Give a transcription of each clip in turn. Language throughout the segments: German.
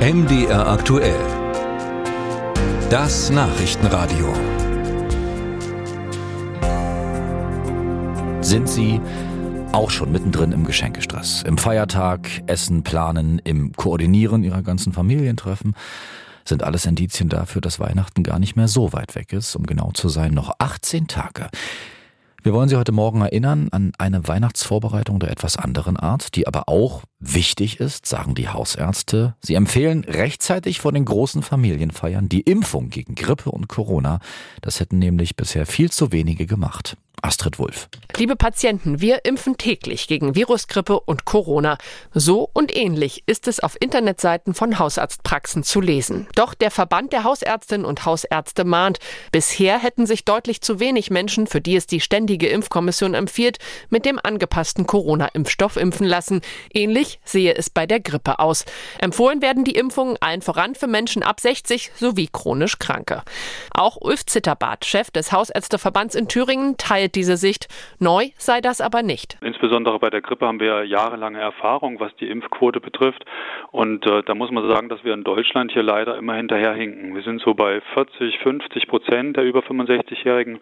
MDR aktuell. Das Nachrichtenradio. Sind Sie auch schon mittendrin im Geschenkestress? Im Feiertag, Essen, Planen, im Koordinieren Ihrer ganzen Familientreffen? Sind alles Indizien dafür, dass Weihnachten gar nicht mehr so weit weg ist, um genau zu sein, noch 18 Tage. Wir wollen Sie heute Morgen erinnern an eine Weihnachtsvorbereitung der etwas anderen Art, die aber auch wichtig ist, sagen die Hausärzte. Sie empfehlen rechtzeitig vor den großen Familienfeiern die Impfung gegen Grippe und Corona. Das hätten nämlich bisher viel zu wenige gemacht. Astrid Wulff. Liebe Patienten, wir impfen täglich gegen Virusgrippe und Corona. So und ähnlich ist es auf Internetseiten von Hausarztpraxen zu lesen. Doch der Verband der Hausärztinnen und Hausärzte mahnt, bisher hätten sich deutlich zu wenig Menschen, für die es die Ständige Impfkommission empfiehlt, mit dem angepassten Corona-Impfstoff impfen lassen. Ähnlich sehe es bei der Grippe aus. Empfohlen werden die Impfungen allen voran für Menschen ab 60 sowie chronisch Kranke. Auch Ulf Zitterbart, Chef des Hausärzteverbands in Thüringen, teilt teilt diese Sicht. Neu sei das aber nicht. Insbesondere bei der Grippe haben wir jahrelange Erfahrung, was die Impfquote betrifft. Und äh, da muss man sagen, dass wir in Deutschland hier leider immer hinterherhinken. Wir sind so bei 40, 50 Prozent der über 65-Jährigen,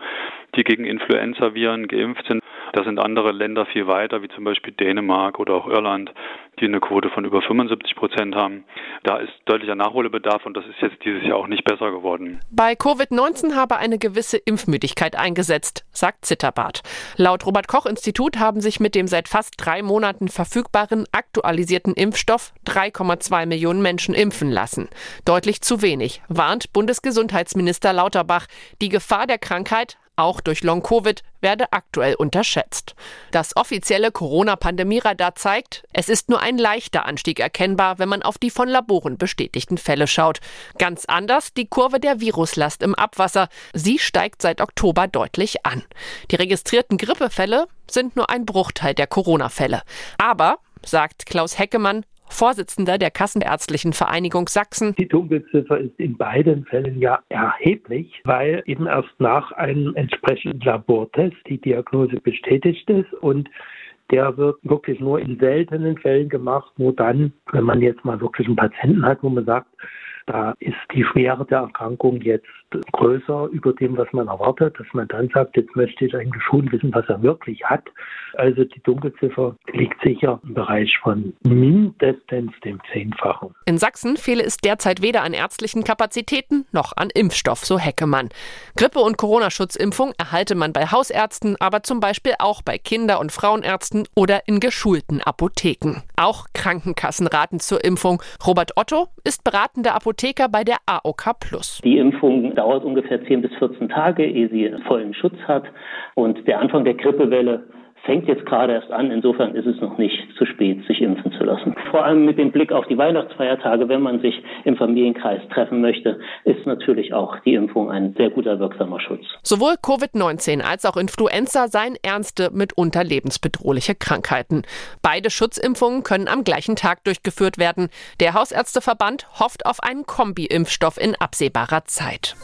die gegen Influenza-Viren geimpft sind. Da sind andere Länder viel weiter, wie zum Beispiel Dänemark oder auch Irland, die eine Quote von über 75 Prozent haben. Da ist deutlicher Nachholbedarf und das ist jetzt dieses Jahr auch nicht besser geworden. Bei Covid-19 habe eine gewisse Impfmüdigkeit eingesetzt, sagt Zitterbart. Laut Robert-Koch-Institut haben sich mit dem seit fast drei Monaten verfügbaren aktualisierten Impfstoff 3,2 Millionen Menschen impfen lassen. Deutlich zu wenig, warnt Bundesgesundheitsminister Lauterbach. Die Gefahr der Krankheit auch durch Long-Covid, werde aktuell unterschätzt. Das offizielle Corona-Pandemie-Radar zeigt, es ist nur ein leichter Anstieg erkennbar, wenn man auf die von Laboren bestätigten Fälle schaut. Ganz anders die Kurve der Viruslast im Abwasser. Sie steigt seit Oktober deutlich an. Die registrierten Grippefälle sind nur ein Bruchteil der Corona-Fälle. Aber, sagt Klaus Heckemann, Vorsitzender der Kassenärztlichen Vereinigung Sachsen. Die Dunkelziffer ist in beiden Fällen ja erheblich, weil eben erst nach einem entsprechenden Labortest die Diagnose bestätigt ist und der wird wirklich nur in seltenen Fällen gemacht, nur dann, wenn man jetzt mal wirklich einen Patienten hat, wo man sagt, da ist die Schwere der Erkrankung jetzt größer über dem, was man erwartet, dass man dann sagt, jetzt möchte ich eigentlich schon wissen, was er wirklich hat. Also die Dunkelziffer liegt sicher im Bereich von mindestens dem Zehnfachen. In Sachsen fehle es derzeit weder an ärztlichen Kapazitäten noch an Impfstoff, so Heckemann. Grippe- und Corona-Schutzimpfung erhalte man bei Hausärzten, aber zum Beispiel auch bei Kinder- und Frauenärzten oder in geschulten Apotheken. Auch Krankenkassen raten zur Impfung. Robert Otto ist beratender Apotheker Apotheker bei der AOK Plus. Die Impfung dauert ungefähr 10 bis 14 Tage, ehe sie vollen Schutz hat. Und der Anfang der Grippewelle fängt jetzt gerade erst an. Insofern ist es noch nicht zu spät, sich impfen zu lassen. Vor allem mit dem Blick auf die Weihnachtsfeiertage, wenn man sich im Familienkreis treffen möchte, ist natürlich auch die Impfung ein sehr guter, wirksamer Schutz. Sowohl Covid-19 als auch Influenza seien ernste, mitunter lebensbedrohliche Krankheiten. Beide Schutzimpfungen können am gleichen Tag durchgeführt werden. Der Hausärzteverband hofft auf einen Kombi-Impfstoff in absehbarer Zeit.